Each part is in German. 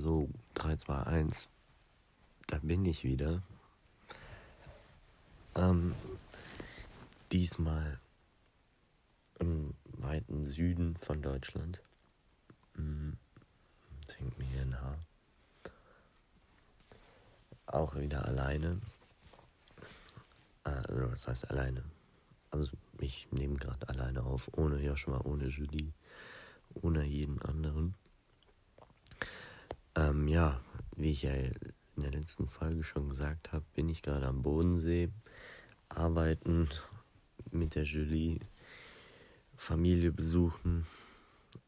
So, 3, 2, 1. Da bin ich wieder. Ähm, diesmal im weiten Süden von Deutschland. Hm, jetzt hängt mir hier ein Haar. Auch wieder alleine. Äh, also, was heißt alleine? Also, ich nehme gerade alleine auf, ohne Joshua, ohne Julie, ohne jeden anderen. Ähm, ja, wie ich ja in der letzten Folge schon gesagt habe, bin ich gerade am Bodensee, arbeiten mit der Julie, Familie besuchen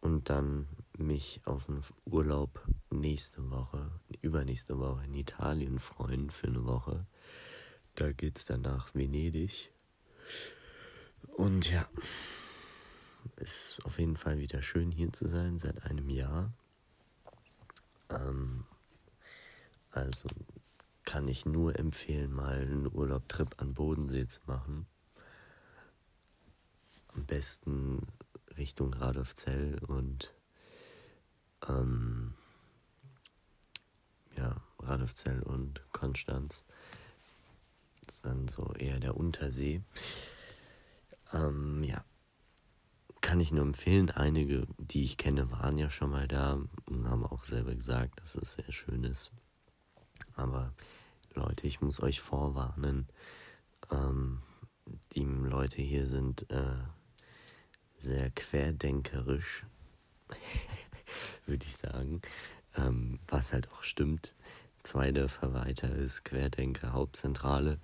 und dann mich auf einen Urlaub nächste Woche, übernächste Woche in Italien freuen für eine Woche. Da geht's dann nach Venedig. Und ja, ist auf jeden Fall wieder schön hier zu sein seit einem Jahr. Ähm, also kann ich nur empfehlen, mal einen Urlaubtrip an Bodensee zu machen. Am besten Richtung Radolfzell und ähm, ja, Radolfzell und Konstanz. Das ist dann so eher der Untersee. Ähm, ja, kann ich nur empfehlen. Einige, die ich kenne, waren ja schon mal da und haben auch selber gesagt, dass es sehr schön ist. Aber Leute, ich muss euch vorwarnen. Ähm, die Leute hier sind äh, sehr querdenkerisch, würde ich sagen. Ähm, was halt auch stimmt. Zwei Dörfer weiter ist Querdenker Hauptzentrale.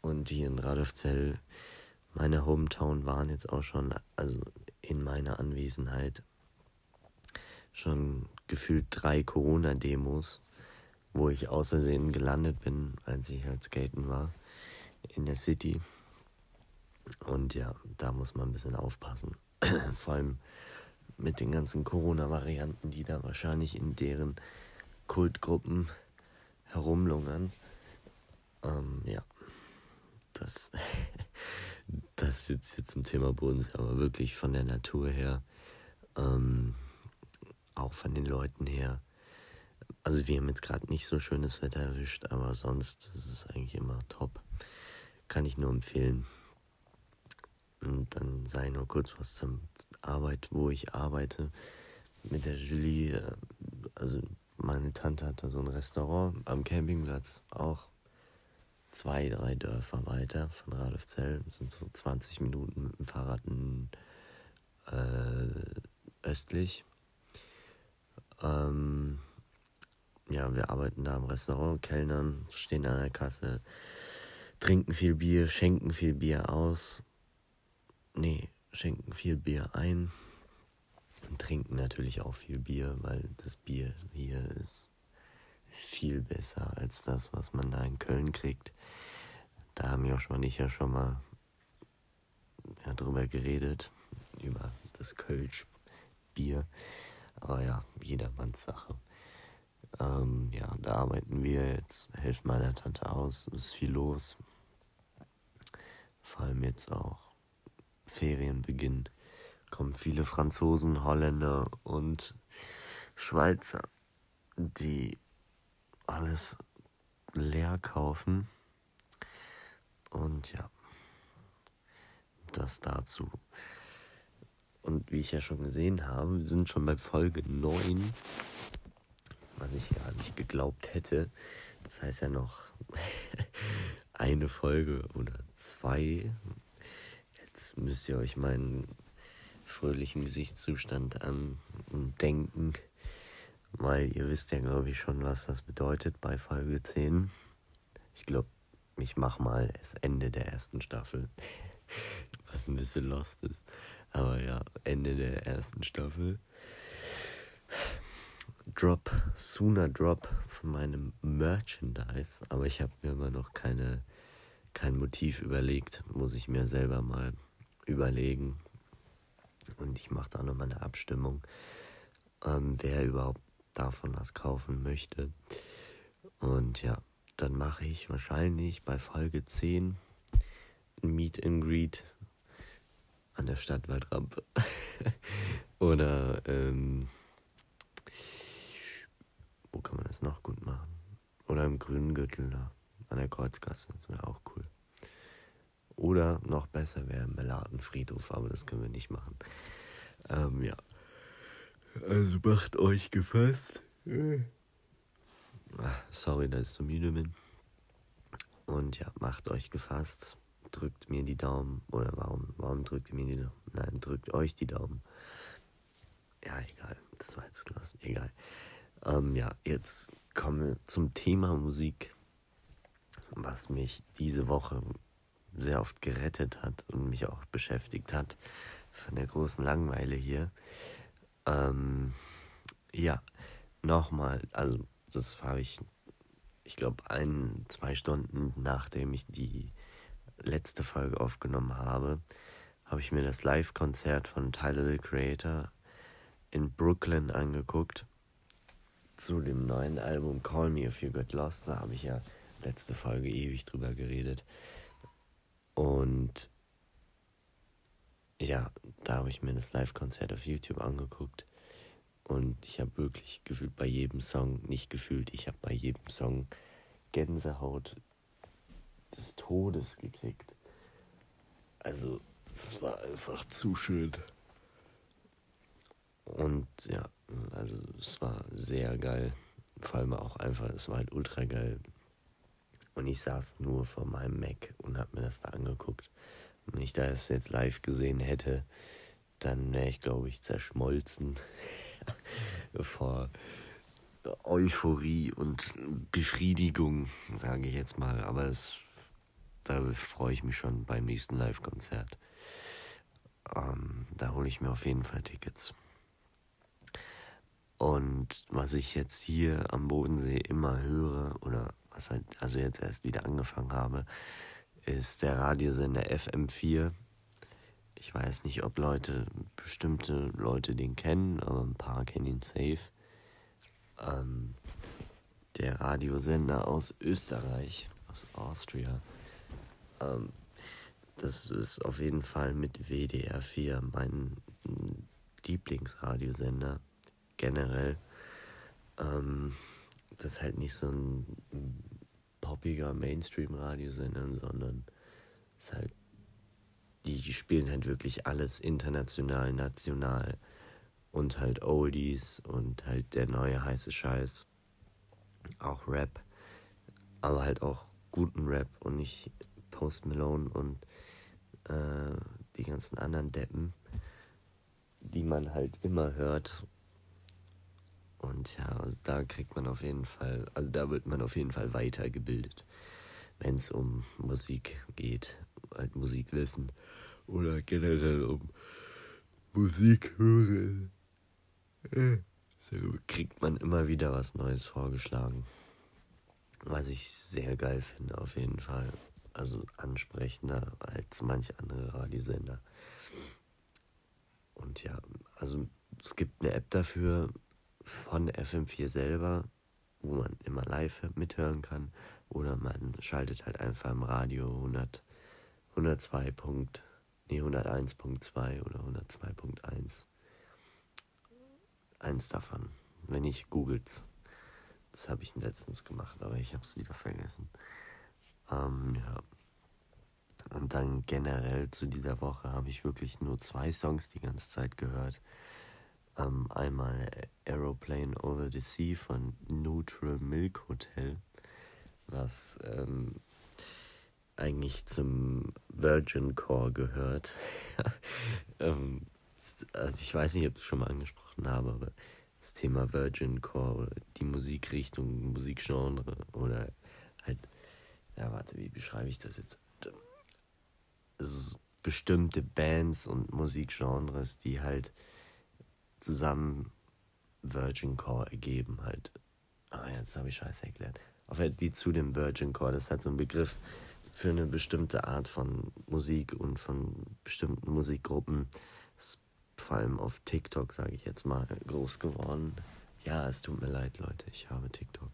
Und hier in Radolfzell meine Hometown waren jetzt auch schon, also in meiner Anwesenheit, schon gefühlt drei Corona-Demos, wo ich außersehen gelandet bin, als ich halt skaten war in der City. Und ja, da muss man ein bisschen aufpassen. Vor allem mit den ganzen Corona-Varianten, die da wahrscheinlich in deren Kultgruppen herumlungern. Ähm, ja, das das ist jetzt zum Thema Bodensee, aber wirklich von der Natur her, ähm, auch von den Leuten her. Also wir haben jetzt gerade nicht so schönes Wetter erwischt, aber sonst ist es eigentlich immer top. Kann ich nur empfehlen. Und dann sei nur kurz was zur Arbeit, wo ich arbeite. Mit der Julie, äh, also meine Tante hat da so ein Restaurant am Campingplatz auch zwei, drei Dörfer weiter von Radolfzell. Sind so 20 Minuten mit dem Fahrrad äh, östlich. Ähm, ja, wir arbeiten da im Restaurant, Kellnern, stehen an der Kasse, trinken viel Bier, schenken viel Bier aus. Nee, schenken viel Bier ein und trinken natürlich auch viel Bier, weil das Bier hier ist viel besser als das, was man da in Köln kriegt. Da haben Joshua und ich ja schon mal ja, drüber geredet, über das Kölsch-Bier. Aber ja, jedermanns Sache. Ähm, ja, da arbeiten wir jetzt, helfen meiner Tante aus, ist viel los. Vor allem jetzt auch Ferienbeginn kommen viele Franzosen, Holländer und Schweizer, die alles leer kaufen. Und ja, das dazu. Und wie ich ja schon gesehen habe, wir sind schon bei Folge 9, was ich ja nicht geglaubt hätte. Das heißt ja noch eine Folge oder zwei. Jetzt müsst ihr euch meinen fröhlichen Gesichtszustand andenken, weil ihr wisst ja, glaube ich, schon, was das bedeutet bei Folge 10. Ich glaube, ich mach mal das Ende der ersten Staffel, was ein bisschen lost ist. Aber ja, Ende der ersten Staffel. Drop, sooner Drop von meinem Merchandise. Aber ich habe mir immer noch keine, kein Motiv überlegt. Muss ich mir selber mal überlegen. Und ich mache da nochmal eine Abstimmung, ähm, wer überhaupt davon was kaufen möchte. Und ja, dann mache ich wahrscheinlich bei Folge 10 ein Meet and Greet an der Stadtwaldrampe. Oder ähm, wo kann man das noch gut machen? Oder im grünen Gürtel da, an der Kreuzgasse, das wäre auch cool. Oder noch besser wäre im Melatenfriedhof, aber das können wir nicht machen. Ähm, ja. Also macht euch gefasst. Ah, sorry, dass ich so müde bin. Und ja, macht euch gefasst. Drückt mir die Daumen. Oder warum, warum drückt ihr mir die Daumen? Nein, drückt euch die Daumen. Ja, egal. Das war jetzt gelassen. Egal. Ähm, ja, jetzt kommen wir zum Thema Musik, was mich diese Woche sehr oft gerettet hat und mich auch beschäftigt hat von der großen Langeweile hier. Ähm, ja, nochmal, also das habe ich, ich glaube, ein, zwei Stunden nachdem ich die letzte Folge aufgenommen habe, habe ich mir das Live-Konzert von Tyler the Creator in Brooklyn angeguckt. Zu dem neuen Album Call Me If You Get Lost, da habe ich ja letzte Folge ewig drüber geredet. Und ja, da habe ich mir das Live-Konzert auf YouTube angeguckt. Und ich habe wirklich gefühlt bei jedem Song, nicht gefühlt, ich habe bei jedem Song Gänsehaut des Todes gekriegt. Also, es war einfach zu schön. Und ja, also es war sehr geil. Vor allem auch einfach, es war halt ultra geil. Und ich saß nur vor meinem Mac und habe mir das da angeguckt. Wenn ich das jetzt live gesehen hätte, dann wäre ich, glaube ich, zerschmolzen. vor Euphorie und Befriedigung, sage ich jetzt mal. Aber es, da freue ich mich schon beim nächsten Live-Konzert. Ähm, da hole ich mir auf jeden Fall Tickets. Und was ich jetzt hier am Bodensee immer höre, oder was halt, also jetzt erst wieder angefangen habe, ist der Radiosender FM4 ich weiß nicht, ob Leute, bestimmte Leute den kennen, aber ein paar kennen ihn safe. Ähm, der Radiosender aus Österreich, aus Austria. Ähm, das ist auf jeden Fall mit WDR 4 mein Lieblingsradiosender generell. Ähm, das ist halt nicht so ein poppiger Mainstream-Radiosender, sondern es halt die spielen halt wirklich alles international, national und halt Oldies und halt der neue heiße Scheiß. Auch Rap, aber halt auch guten Rap und nicht Post Malone und äh, die ganzen anderen Deppen, die man halt immer hört. Und ja, also da kriegt man auf jeden Fall, also da wird man auf jeden Fall weitergebildet, wenn es um Musik geht halt Musik wissen oder generell um Musik hören, äh, so kriegt man immer wieder was Neues vorgeschlagen. Was ich sehr geil finde, auf jeden Fall. Also ansprechender als manche andere Radiosender. Und ja, also es gibt eine App dafür von FM4 selber, wo man immer live mithören kann. Oder man schaltet halt einfach im Radio 100 102. Nee, 101.2 oder 102.1. Eins davon. Wenn ich googles. Das habe ich letztens gemacht, aber ich habe es wieder vergessen. Ähm, ja. Und dann generell zu dieser Woche habe ich wirklich nur zwei Songs die ganze Zeit gehört. Ähm, einmal Aeroplane Over the Sea von Neutral Milk Hotel, was ähm, eigentlich zum Virgin Core gehört. ähm, also ich weiß nicht, ob ich es schon mal angesprochen habe, aber das Thema Virgin Core oder die Musikrichtung, Musikgenre oder halt, ja, warte, wie beschreibe ich das jetzt? Also bestimmte Bands und Musikgenres, die halt zusammen Virgin Core ergeben, halt. Ah, jetzt habe ich Scheiße erklärt. Auf die zu dem Virgin Core, das ist halt so ein Begriff, für eine bestimmte Art von Musik und von bestimmten Musikgruppen. ist vor allem auf TikTok, sage ich jetzt mal, groß geworden. Ja, es tut mir leid, Leute, ich habe TikTok.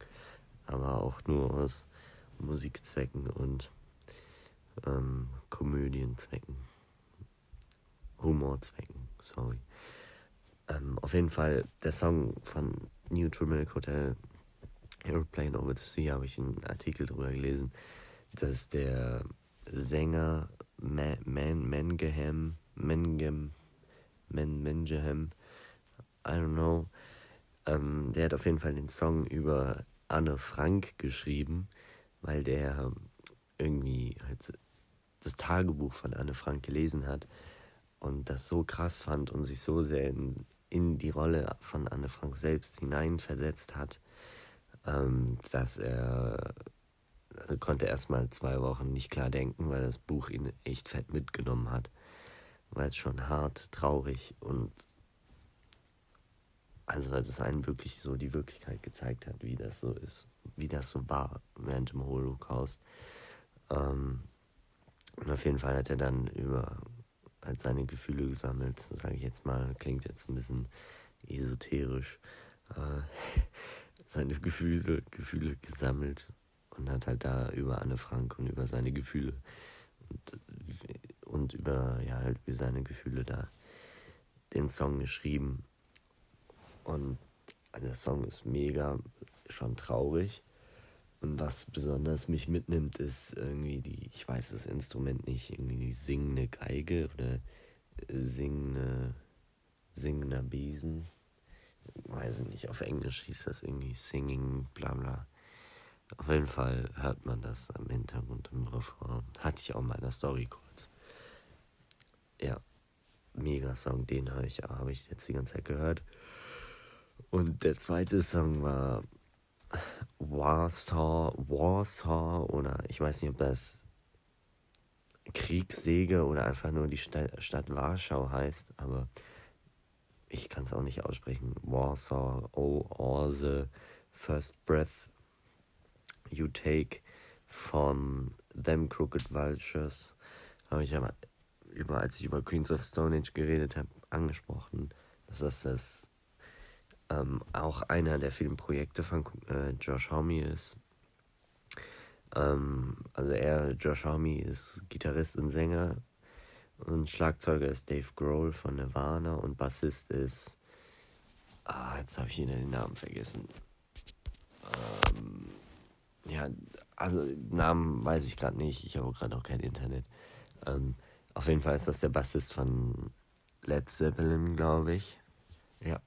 Aber auch nur aus Musikzwecken und ähm, Komödienzwecken. Humorzwecken, sorry. Ähm, auf jeden Fall, der Song von New Milk Hotel, Airplane Over the Sea habe ich einen Artikel drüber gelesen, dass der Sänger Man, Man Mangeham, Mangem, Man Mangeham, I don't know, ähm, der hat auf jeden Fall den Song über Anne Frank geschrieben, weil der irgendwie halt das Tagebuch von Anne Frank gelesen hat und das so krass fand und sich so sehr in, in die Rolle von Anne Frank selbst hineinversetzt hat, ähm, dass er also konnte erstmal zwei Wochen nicht klar denken, weil das Buch ihn echt fett mitgenommen hat. Weil es schon hart, traurig und also weil es einen wirklich so die Wirklichkeit gezeigt hat, wie das so ist, wie das so war während dem Holocaust. Ähm, und auf jeden Fall hat er dann über halt seine Gefühle gesammelt, sage ich jetzt mal, klingt jetzt ein bisschen esoterisch, äh, seine Gefühle, Gefühle gesammelt und hat halt da über Anne Frank und über seine Gefühle und, und über, ja, halt über seine Gefühle da den Song geschrieben. Und der Song ist mega, schon traurig. Was besonders mich mitnimmt, ist irgendwie die, ich weiß das Instrument nicht, irgendwie die singende Geige oder singende, singender Besen. Weiß ich nicht, auf Englisch hieß das irgendwie Singing, bla bla. Auf jeden Fall hört man das am Hintergrund im Refrain. Hatte ich auch in meiner Story kurz. Ja, mega Song, den habe ich, hab ich jetzt die ganze Zeit gehört. Und der zweite Song war Warsaw, Warsaw oder ich weiß nicht, ob das Kriegssäge oder einfach nur die Stadt, Stadt Warschau heißt, aber ich kann es auch nicht aussprechen. Warsaw, oh, Orse, First Breath You Take von Them Crooked Vultures. Habe ich aber, über, als ich über Queens of Stone Age geredet habe, angesprochen, dass das, das ähm, auch einer der vielen Projekte von äh, Josh Homme ist. Ähm, also er, Josh Homme, ist Gitarrist und Sänger und Schlagzeuger ist Dave Grohl von Nirvana und Bassist ist, ah, jetzt habe ich ihn den Namen vergessen. Ähm, ja, also Namen weiß ich gerade nicht, ich habe gerade auch kein Internet. Ähm, auf jeden Fall ist das der Bassist von Led Zeppelin, glaube ich. Ja,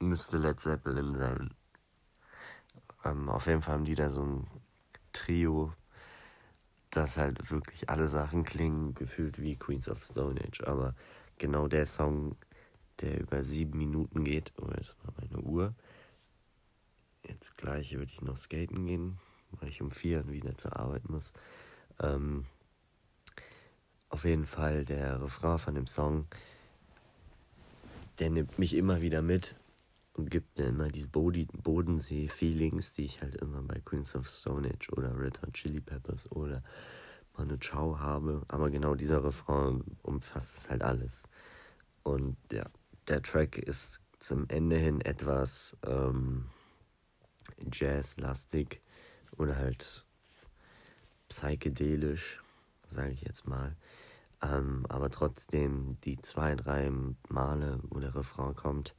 müsste Led Zeppelin sein. Ähm, auf jeden Fall haben die da so ein Trio, das halt wirklich alle Sachen klingen, gefühlt wie Queens of Stone Age. Aber genau der Song, der über sieben Minuten geht, oh, jetzt mal meine Uhr. Jetzt gleich würde ich noch skaten gehen weil ich um vier wieder zur Arbeit muss. Ähm, auf jeden Fall der Refrain von dem Song, der nimmt mich immer wieder mit gibt mir immer diese Bodensee-Feelings, die ich halt immer bei Queens of Stone Age oder Red Hot Chili Peppers oder Manu Chao habe. Aber genau dieser Refrain umfasst es halt alles. Und ja, der Track ist zum Ende hin etwas ähm, Jazz-lastig oder halt psychedelisch, sage ich jetzt mal. Ähm, aber trotzdem, die zwei, drei Male, wo der Refrain kommt,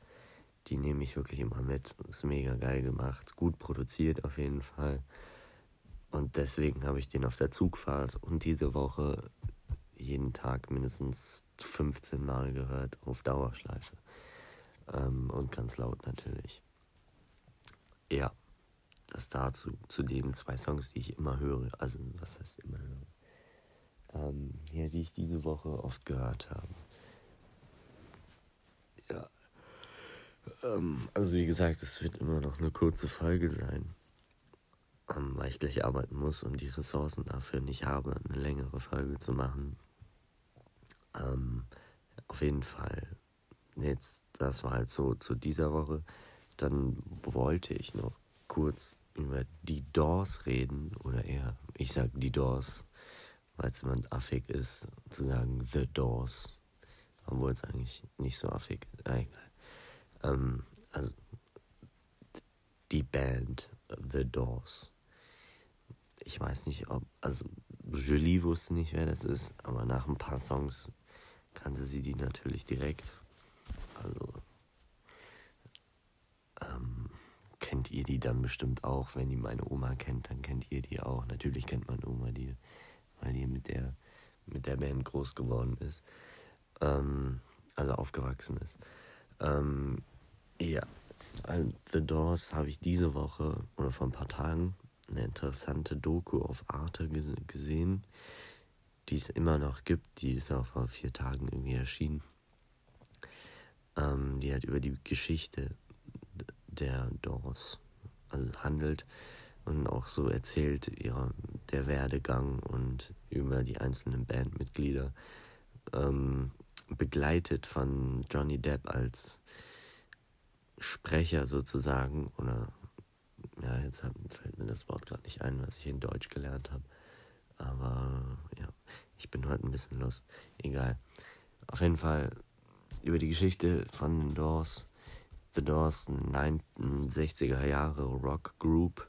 die nehme ich wirklich immer mit. Ist mega geil gemacht, gut produziert auf jeden Fall. Und deswegen habe ich den auf der Zugfahrt und diese Woche jeden Tag mindestens 15 Mal gehört auf Dauerschleife. Ähm, und ganz laut natürlich. Ja das dazu, zu den zwei Songs, die ich immer höre. Also, was heißt immer höre? Ähm, ja, die ich diese Woche oft gehört habe. Ähm, also, wie gesagt, es wird immer noch eine kurze Folge sein, ähm, weil ich gleich arbeiten muss und die Ressourcen dafür nicht habe, eine längere Folge zu machen. Ähm, auf jeden Fall. Jetzt, das war halt so zu dieser Woche. Dann wollte ich noch kurz über die Doors reden, oder eher, ich sag die Doors, weil es jemand affig ist, zu sagen The Doors, obwohl es eigentlich nicht so affig ist. Ah, egal. Ähm, also die Band The Doors. Ich weiß nicht, ob, also Julie wusste nicht, wer das ist, aber nach ein paar Songs kannte sie die natürlich direkt. Also kennt ihr die dann bestimmt auch. Wenn ihr meine Oma kennt, dann kennt ihr die auch. Natürlich kennt meine Oma die, weil die mit der, mit der Band groß geworden ist. Ähm, also aufgewachsen ist. Ähm, ja, The Doors habe ich diese Woche oder vor ein paar Tagen eine interessante Doku auf Arte gesehen, die es immer noch gibt. Die ist auch vor vier Tagen irgendwie erschienen. Ähm, die hat über die Geschichte der Doors also handelt und auch so erzählt ihrer, der Werdegang und über die einzelnen Bandmitglieder. Ähm, begleitet von Johnny Depp als Sprecher sozusagen oder ja, jetzt fällt mir das Wort gerade nicht ein, was ich in Deutsch gelernt habe. Aber ja, ich bin heute ein bisschen lost. Egal. Auf jeden Fall über die Geschichte von den Doors. The Doors, eine 60er Jahre Rock Group,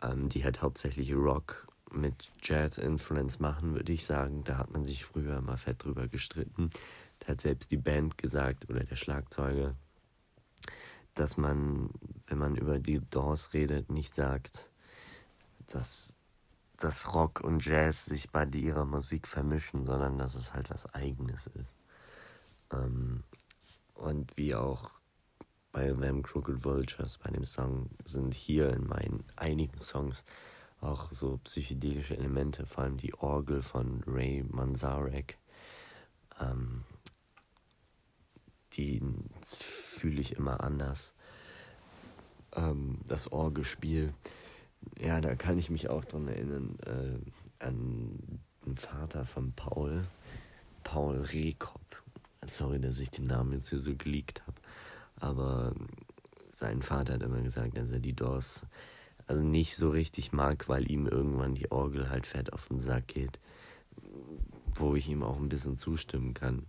ähm, die halt hauptsächlich Rock mit Jazz-Influence machen, würde ich sagen. Da hat man sich früher immer fett drüber gestritten. Da hat selbst die Band gesagt oder der Schlagzeuger, dass man, wenn man über die Doors redet, nicht sagt, dass, dass Rock und Jazz sich bei ihrer Musik vermischen, sondern dass es halt was Eigenes ist. Ähm, und wie auch bei Them Crooked Vultures, bei dem Song, sind hier in meinen einigen Songs auch so psychedelische Elemente, vor allem die Orgel von Ray Manzarek. Ähm, die fühle ich immer anders. Ähm, das Orgelspiel, ja, da kann ich mich auch dran erinnern, äh, an den Vater von Paul, Paul Rehkop. Sorry, dass ich den Namen jetzt hier so geleakt habe. Aber sein Vater hat immer gesagt, dass er die Doors also nicht so richtig mag, weil ihm irgendwann die Orgel halt fett auf den Sack geht. Wo ich ihm auch ein bisschen zustimmen kann.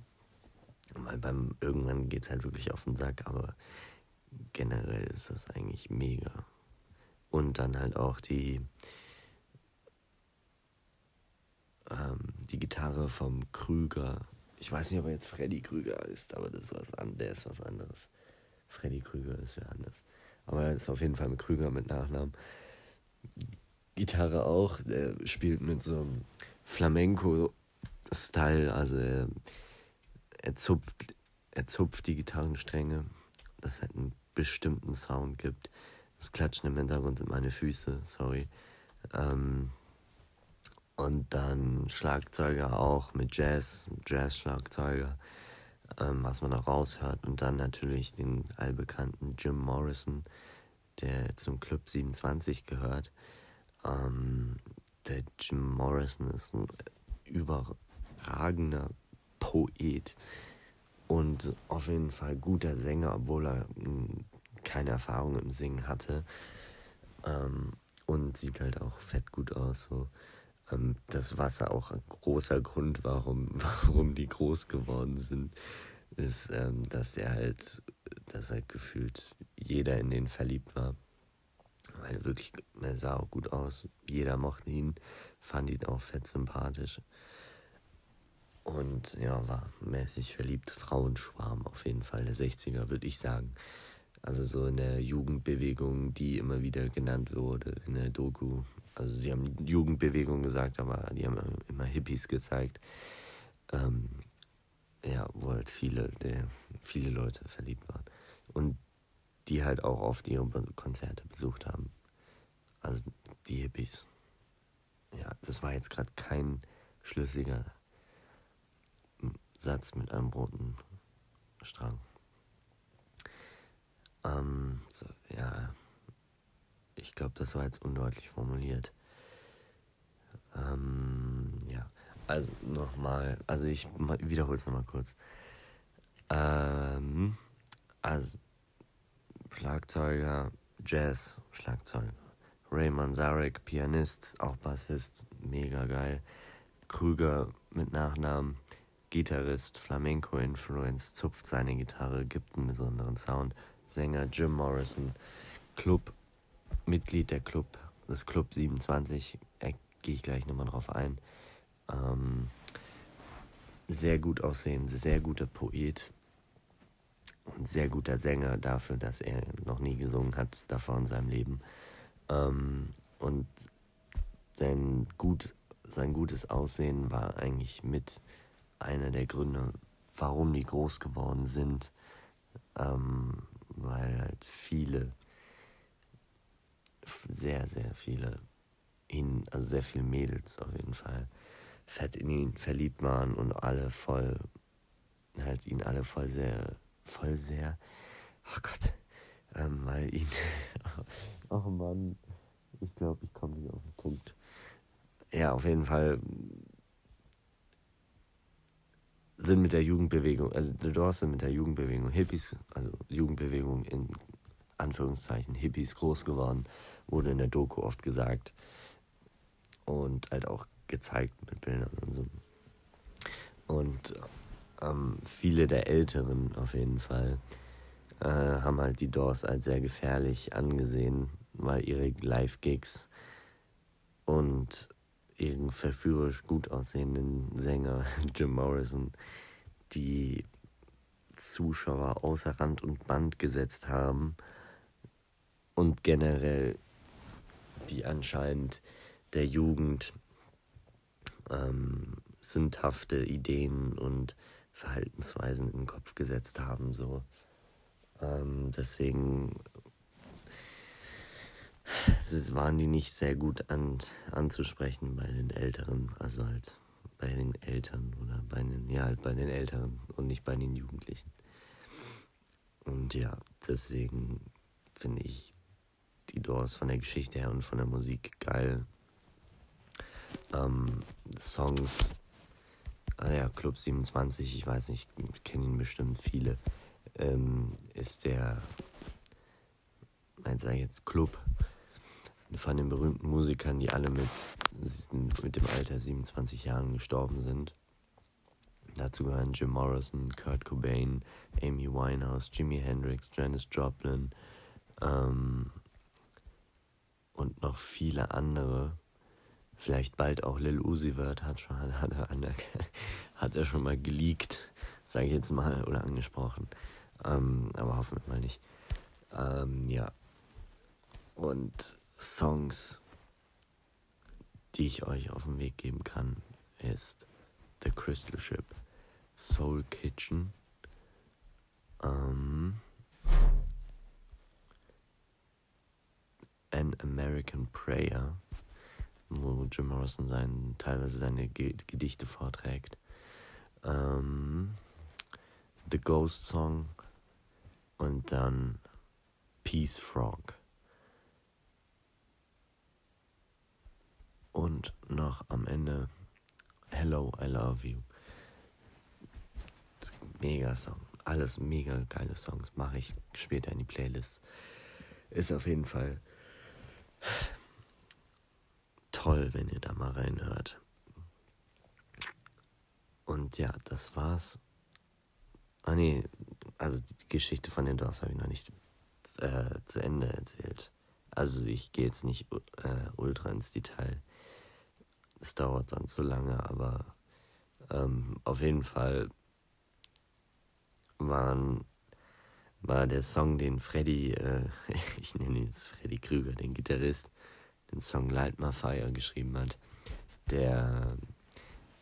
Weil beim irgendwann geht es halt wirklich auf den Sack, aber generell ist das eigentlich mega. Und dann halt auch die, ähm, die Gitarre vom Krüger. Ich weiß nicht, ob er jetzt Freddy Krüger ist, aber das was an, der ist was anderes. Freddy Krüger ist ja anders. Aber er ist auf jeden Fall mit Krüger mit Nachnamen. Gitarre auch, der spielt mit so einem Flamenco-Style, also er er zupft, er zupft die Gitarrenstränge, dass halt einen bestimmten Sound gibt. Das Klatschen im Hintergrund sind meine Füße, sorry. Ähm, und dann Schlagzeuger auch mit Jazz, Jazz-Schlagzeuger, ähm, was man auch raushört. Und dann natürlich den allbekannten Jim Morrison, der zum Club 27 gehört. Ähm, der Jim Morrison ist ein überragender Poet und auf jeden Fall guter Sänger, obwohl er hm, keine Erfahrung im Singen hatte. Ähm, und sieht halt auch fett gut aus. So. Ähm, das Wasser auch ein großer Grund, warum, warum die groß geworden sind, ist, ähm, dass er halt, dass halt gefühlt jeder in den verliebt war. Weil wirklich, er sah auch gut aus. Jeder mochte ihn, fand ihn auch fett sympathisch. Und ja, war mäßig verliebt. Frauenschwarm auf jeden Fall, der 60er, würde ich sagen. Also so in der Jugendbewegung, die immer wieder genannt wurde in der Doku. Also sie haben Jugendbewegung gesagt, aber die haben immer Hippies gezeigt. Ähm, ja, wo halt viele, der, viele Leute verliebt waren. Und die halt auch oft ihre Konzerte besucht haben. Also die Hippies. Ja, das war jetzt gerade kein schlüssiger Satz mit einem roten Strang. Ähm, so, ja, ich glaube, das war jetzt undeutlich formuliert. Ähm, ja, also nochmal, also ich wiederhole es nochmal kurz. Ähm, also Schlagzeuger, Jazz, Schlagzeuger. Raymond Zarek, Pianist, auch Bassist, mega geil. Krüger mit Nachnamen, Gitarrist, Flamenco-Influence, zupft seine Gitarre, gibt einen besonderen Sound. Sänger Jim Morrison, Club, Mitglied der Club, des Club 27, äh, gehe ich gleich nochmal drauf ein. Ähm, sehr gut aussehen, sehr guter Poet. ein sehr guter Sänger dafür, dass er noch nie gesungen hat davor in seinem Leben. Ähm, und sein, gut, sein gutes Aussehen war eigentlich mit einer der Gründe, warum die groß geworden sind. Ähm, weil halt viele, sehr, sehr viele, ihn, also sehr viele Mädels auf jeden Fall, fett in ihn verliebt waren und alle voll, halt ihn alle voll sehr, voll sehr, oh Gott, ähm, weil ihn, oh Mann, ich glaube, ich komme nicht auf den Punkt. Ja, auf jeden Fall sind mit der Jugendbewegung, also The Doors sind mit der Jugendbewegung Hippies, also Jugendbewegung in Anführungszeichen Hippies groß geworden, wurde in der Doku oft gesagt und halt auch gezeigt mit Bildern und so. Und ähm, viele der Älteren auf jeden Fall äh, haben halt die Doors als sehr gefährlich angesehen, weil ihre Live-Gigs und ihren verführerisch gut aussehenden Sänger Jim Morrison die Zuschauer außer Rand und Band gesetzt haben und generell die anscheinend der Jugend ähm, sündhafte Ideen und Verhaltensweisen in den Kopf gesetzt haben. So. Ähm, deswegen es waren die nicht sehr gut an, anzusprechen bei den Älteren, also halt bei den Eltern oder bei den, ja, halt bei den Älteren und nicht bei den Jugendlichen. Und ja, deswegen finde ich die Doors von der Geschichte her und von der Musik geil. Ähm, Songs, ah ja, Club 27, ich weiß nicht, kennen ihn bestimmt viele, ähm, ist der, sag ich jetzt, Club von den berühmten Musikern, die alle mit, mit dem Alter 27 Jahren gestorben sind. Dazu gehören Jim Morrison, Kurt Cobain, Amy Winehouse, Jimi Hendrix, Janis Joplin ähm, und noch viele andere. Vielleicht bald auch Lil Uzi Vert hat, schon, hat, er, hat er schon mal geleakt, sage ich jetzt mal, oder angesprochen. Ähm, aber hoffen wir mal nicht. Ähm, ja. Und Songs, die ich euch auf den Weg geben kann, ist The Crystal Ship, Soul Kitchen, ähm, An American Prayer, wo Jim Morrison sein, teilweise seine Gedichte vorträgt, ähm, The Ghost Song und dann Peace Frog. Und noch am Ende Hello, I Love You. Mega Song. Alles mega geile Songs. Mache ich später in die Playlist. Ist auf jeden Fall toll, wenn ihr da mal reinhört. Und ja, das war's. Ah nee, also die Geschichte von den Doors habe ich noch nicht äh, zu Ende erzählt. Also ich gehe jetzt nicht äh, ultra ins Detail es dauert dann zu lange, aber ähm, auf jeden Fall waren, war der Song, den Freddy, äh, ich nenne ihn jetzt Freddy Krüger, den Gitarrist, den Song Light My Fire geschrieben hat, der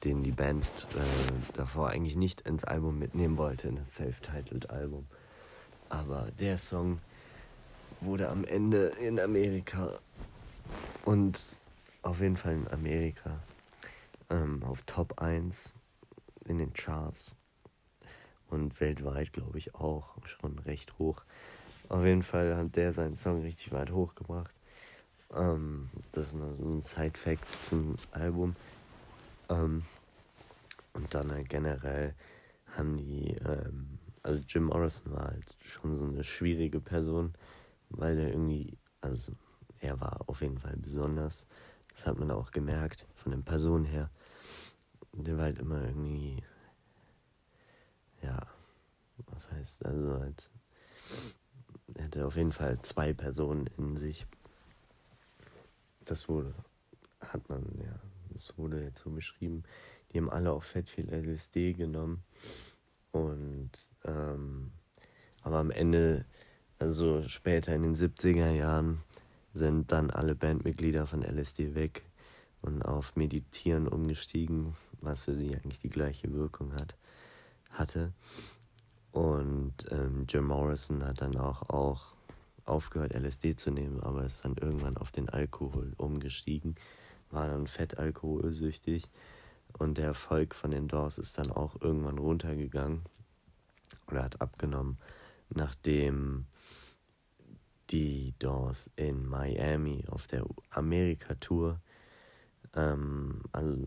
den die Band äh, davor eigentlich nicht ins Album mitnehmen wollte, in das Self-Titled Album. Aber der Song wurde am Ende in Amerika und auf jeden Fall in Amerika ähm, auf Top 1 in den Charts und weltweit glaube ich auch schon recht hoch. Auf jeden Fall hat der seinen Song richtig weit hochgebracht. Ähm, das ist nur so ein Side-Fact zum Album. Ähm, und dann halt generell haben die, ähm, also Jim Morrison war halt schon so eine schwierige Person, weil er irgendwie, also er war auf jeden Fall besonders. Das hat man auch gemerkt von den Personen her. Der war halt immer irgendwie, ja, was heißt, also halt, er hatte auf jeden Fall zwei Personen in sich. Das wurde, hat man, ja, das wurde jetzt so beschrieben. Die haben alle auch fett viel LSD genommen und ähm, Aber am Ende, also später in den 70er Jahren, sind dann alle Bandmitglieder von LSD weg und auf Meditieren umgestiegen, was für sie eigentlich die gleiche Wirkung hat, hatte. Und ähm, Jim Morrison hat dann auch, auch aufgehört, LSD zu nehmen, aber ist dann irgendwann auf den Alkohol umgestiegen, war dann fettalkoholsüchtig und der Erfolg von den Doors ist dann auch irgendwann runtergegangen oder hat abgenommen, nachdem die Doors in Miami auf der Amerika-Tour, ähm, also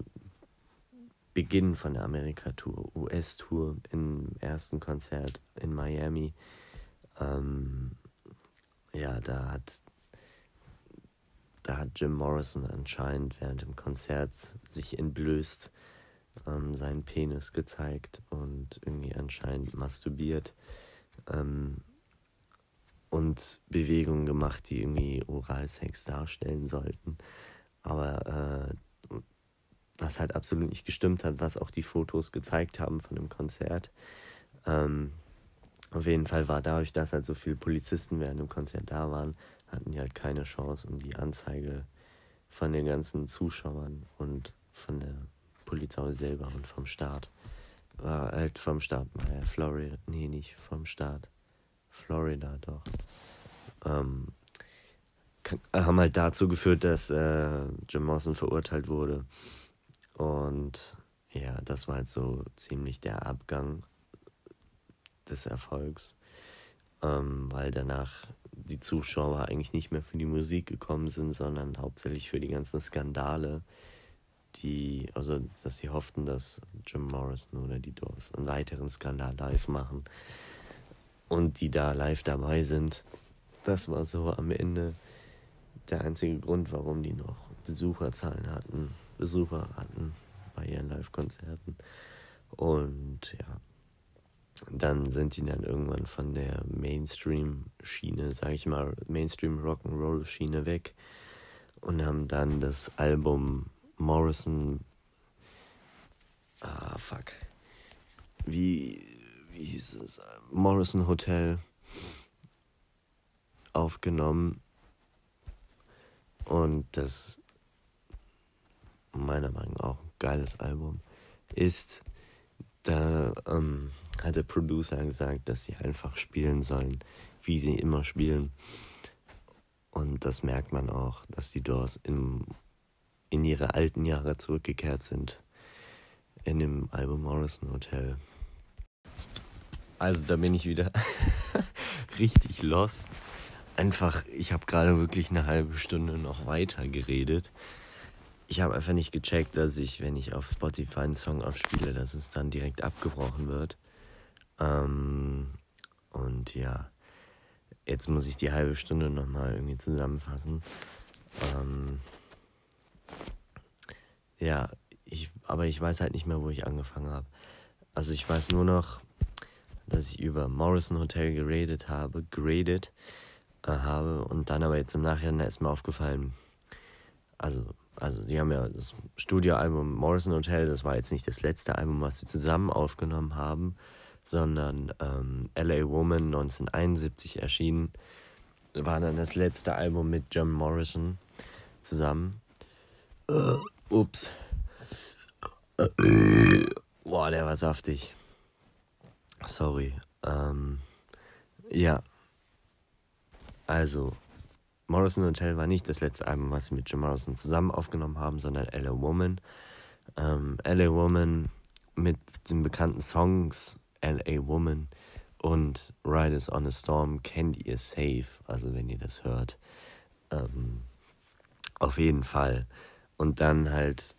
Beginn von der Amerika-Tour, US-Tour im ersten Konzert in Miami, ähm, ja, da hat, da hat Jim Morrison anscheinend während dem Konzert sich entblößt, ähm, seinen Penis gezeigt und irgendwie anscheinend masturbiert. Ähm, und Bewegungen gemacht, die irgendwie Oralsex darstellen sollten. Aber äh, was halt absolut nicht gestimmt hat, was auch die Fotos gezeigt haben von dem Konzert. Ähm, auf jeden Fall war dadurch, dass halt so viele Polizisten während dem Konzert da waren, hatten die halt keine Chance und die Anzeige von den ganzen Zuschauern und von der Polizei selber und vom Staat war halt vom Staat, naja, Florida, nee, nicht vom Staat, Florida doch, ähm, haben halt dazu geführt, dass äh, Jim Morrison verurteilt wurde. Und ja, das war halt so ziemlich der Abgang des Erfolgs, ähm, weil danach die Zuschauer eigentlich nicht mehr für die Musik gekommen sind, sondern hauptsächlich für die ganzen Skandale, die, also dass sie hofften, dass Jim Morrison oder die Doors einen weiteren Skandal live machen und die da live dabei sind. Das war so am Ende der einzige Grund, warum die noch Besucherzahlen hatten, Besucher hatten bei ihren Live-Konzerten. Und ja, dann sind die dann irgendwann von der Mainstream-Schiene, sag ich mal, Mainstream-Rock'n'Roll-Schiene weg und haben dann das Album Morrison. Ah, fuck. Wie, wie hieß es? Morrison Hotel aufgenommen. Und das meiner Meinung nach auch ein geiles Album ist. Da ähm, hat der Producer gesagt, dass sie einfach spielen sollen, wie sie immer spielen. Und das merkt man auch, dass die Doors im, in ihre alten Jahre zurückgekehrt sind. In dem Album Morrison Hotel. Also da bin ich wieder richtig lost. Einfach, ich habe gerade wirklich eine halbe Stunde noch weiter geredet ich habe einfach nicht gecheckt, dass ich, wenn ich auf Spotify einen Song abspiele, dass es dann direkt abgebrochen wird. Ähm, und ja, jetzt muss ich die halbe Stunde nochmal irgendwie zusammenfassen. Ähm, ja, ich, aber ich weiß halt nicht mehr, wo ich angefangen habe. Also ich weiß nur noch, dass ich über Morrison Hotel geredet habe, graded äh, habe und dann aber jetzt im Nachhinein ist mir aufgefallen, also also die haben ja das Studioalbum Morrison Hotel, das war jetzt nicht das letzte Album, was sie zusammen aufgenommen haben, sondern ähm, LA Woman 1971 erschienen, war dann das letzte Album mit Jim Morrison zusammen. Uh, ups. Boah, der war saftig. Sorry. Ähm, ja. Also, Morrison Hotel war nicht das letzte Album, was sie mit Jim Morrison zusammen aufgenommen haben, sondern LA Woman. Ähm, LA Woman mit den bekannten Songs LA Woman und Riders on a Storm kennt ihr safe, also wenn ihr das hört. Ähm, auf jeden Fall. Und dann halt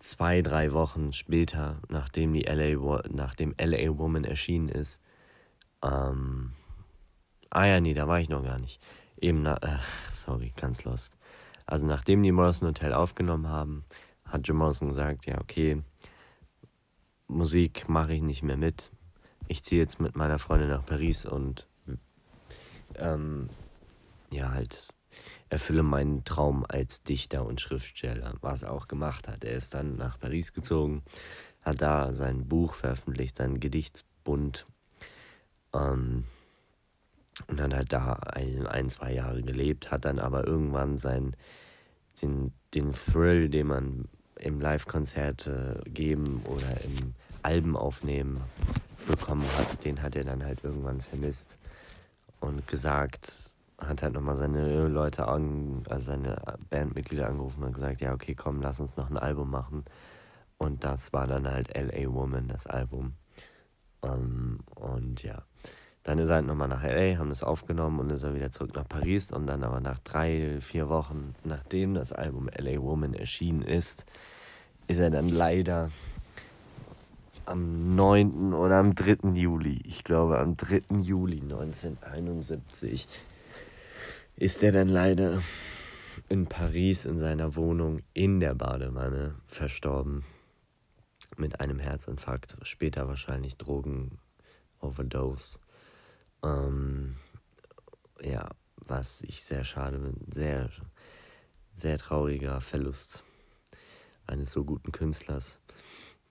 zwei, drei Wochen später, nachdem die LA, nachdem LA Woman erschienen ist, ähm, ah ja, nee, da war ich noch gar nicht eben, na, äh, sorry, ganz lost. Also nachdem die Morrison Hotel aufgenommen haben, hat Jim Morrison gesagt, ja, okay, Musik mache ich nicht mehr mit. Ich ziehe jetzt mit meiner Freundin nach Paris und ähm, ja, halt erfülle meinen Traum als Dichter und Schriftsteller, was er auch gemacht hat. Er ist dann nach Paris gezogen, hat da sein Buch veröffentlicht, sein Gedichtsbund. Ähm, und hat halt da ein, ein, zwei Jahre gelebt, hat dann aber irgendwann sein, den, den Thrill, den man im Live-Konzert äh, geben oder im Alben aufnehmen bekommen hat, den hat er dann halt irgendwann vermisst und gesagt, hat halt nochmal seine Leute, an, also seine Bandmitglieder angerufen und gesagt, ja, okay, komm, lass uns noch ein Album machen. Und das war dann halt LA Woman, das Album. Um, ähm, und ja, dann ist er halt nochmal nach LA, haben das aufgenommen und ist er wieder zurück nach Paris. Und dann aber nach drei, vier Wochen, nachdem das Album LA Woman erschienen ist, ist er dann leider am 9. oder am 3. Juli, ich glaube am 3. Juli 1971, ist er dann leider in Paris in seiner Wohnung in der Badewanne verstorben mit einem Herzinfarkt, später wahrscheinlich Drogen-Overdose. Ähm, ja, was ich sehr schade bin, sehr, sehr trauriger Verlust eines so guten Künstlers,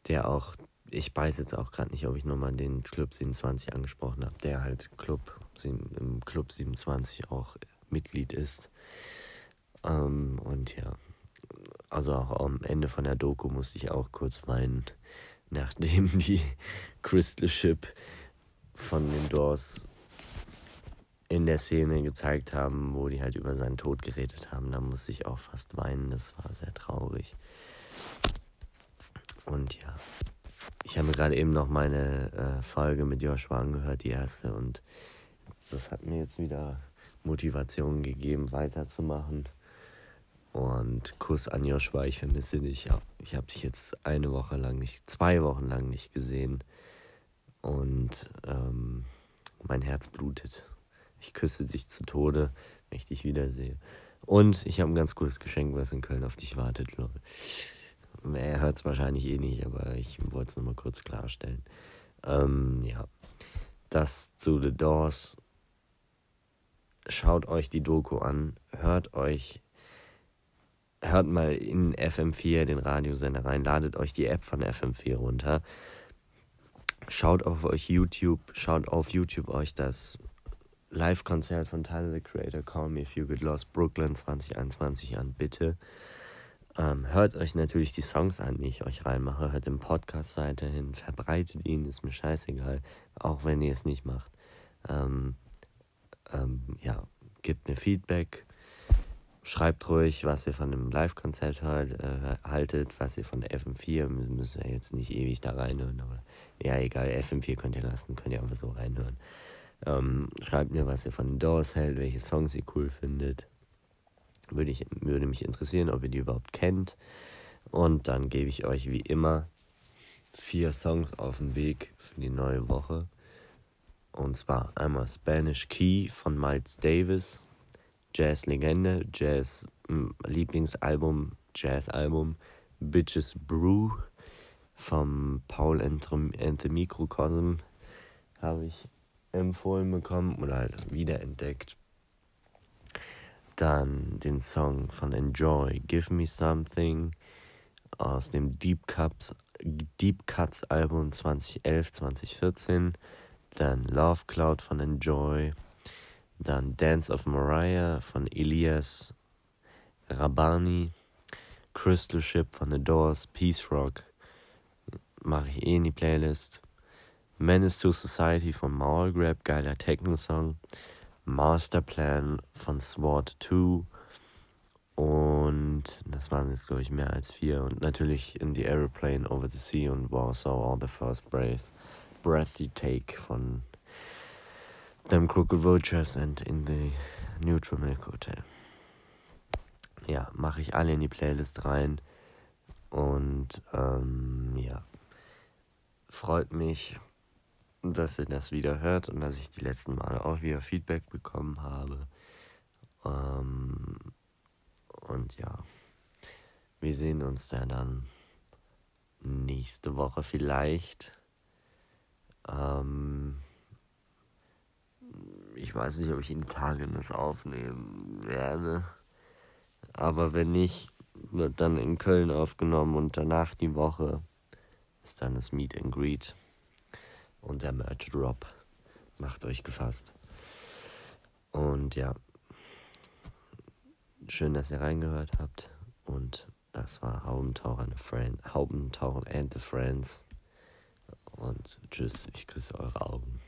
der auch, ich weiß jetzt auch gerade nicht, ob ich nochmal den Club 27 angesprochen habe, der halt Club, im Club 27 auch Mitglied ist. Ähm, und ja, also auch am Ende von der Doku musste ich auch kurz weinen, nachdem die Crystal Ship von den Doors in der Szene gezeigt haben, wo die halt über seinen Tod geredet haben. Da musste ich auch fast weinen, das war sehr traurig. Und ja, ich habe gerade eben noch meine äh, Folge mit Joshua angehört, die erste, und das hat mir jetzt wieder Motivation gegeben, weiterzumachen. Und Kuss an Joshua, ich vermisse dich. Ich habe dich jetzt eine Woche lang nicht, zwei Wochen lang nicht gesehen. Und ähm, mein Herz blutet. Ich küsse dich zu Tode, wenn ich dich wiedersehe. Und ich habe ein ganz cooles Geschenk, was in Köln auf dich wartet, Er hört es wahrscheinlich eh nicht, aber ich wollte es nochmal kurz klarstellen. Ähm, ja, das zu The Doors schaut euch die Doku an, hört euch, hört mal in FM4 den Radiosender rein, ladet euch die App von FM4 runter, schaut auf euch YouTube, schaut auf YouTube euch das Live-Konzert von Tyler the Creator, Call Me If You Get Lost, Brooklyn 2021 an, bitte. Ähm, hört euch natürlich die Songs an, die ich euch reinmache. Hört den Podcast weiterhin, verbreitet ihn, ist mir scheißegal, auch wenn ihr es nicht macht. Ähm, ähm, ja, gebt mir Feedback. Schreibt ruhig, was ihr von dem Live-Konzert äh, haltet, was ihr von der FM4. Müsst ihr jetzt nicht ewig da reinhören, aber ja, egal, FM4 könnt ihr lassen, könnt ihr einfach so reinhören. Ähm, schreibt mir, was ihr von den Doors hält, welche Songs ihr cool findet. Würde, ich, würde mich interessieren, ob ihr die überhaupt kennt. Und dann gebe ich euch wie immer vier Songs auf den Weg für die neue Woche. Und zwar einmal Spanish Key von Miles Davis, Jazz-Legende, Jazz-Lieblingsalbum, Jazz-Album, Bitches Brew vom Paul Anthony Microcosm habe ich empfohlen bekommen oder halt wiederentdeckt. Dann den Song von Enjoy, Give Me Something aus dem Deep Cuts, Deep Cuts Album 2011, 2014 dann Love Cloud von Enjoy, dann Dance of Mariah von Elias Rabani, Crystal Ship von The Doors, Peace Rock, mache ich eh in die Playlist. Menace to Society von Maulgrab, geiler Techno-Song. Masterplan von SWAT 2. Und das waren jetzt, glaube ich, mehr als vier. Und natürlich in the Aeroplane Over the Sea und Warsaw, All the First Breath. Breathy Take von Them Crooked Vultures and in the Neutral Milk Hotel. Ja, mache ich alle in die Playlist rein. Und ähm, ja, freut mich, dass ihr das wieder hört und dass ich die letzten Male auch wieder Feedback bekommen habe. Ähm, und ja, wir sehen uns dann nächste Woche vielleicht. Ähm, ich weiß nicht, ob ich in Tagen das aufnehmen werde. Aber wenn nicht, wird dann in Köln aufgenommen und danach die Woche ist dann das Meet and Greet und der Merch Drop. Macht euch gefasst. Und ja, schön, dass ihr reingehört habt. Und das war Haubentaucher and the Friends. Und tschüss, ich küsse eure Augen.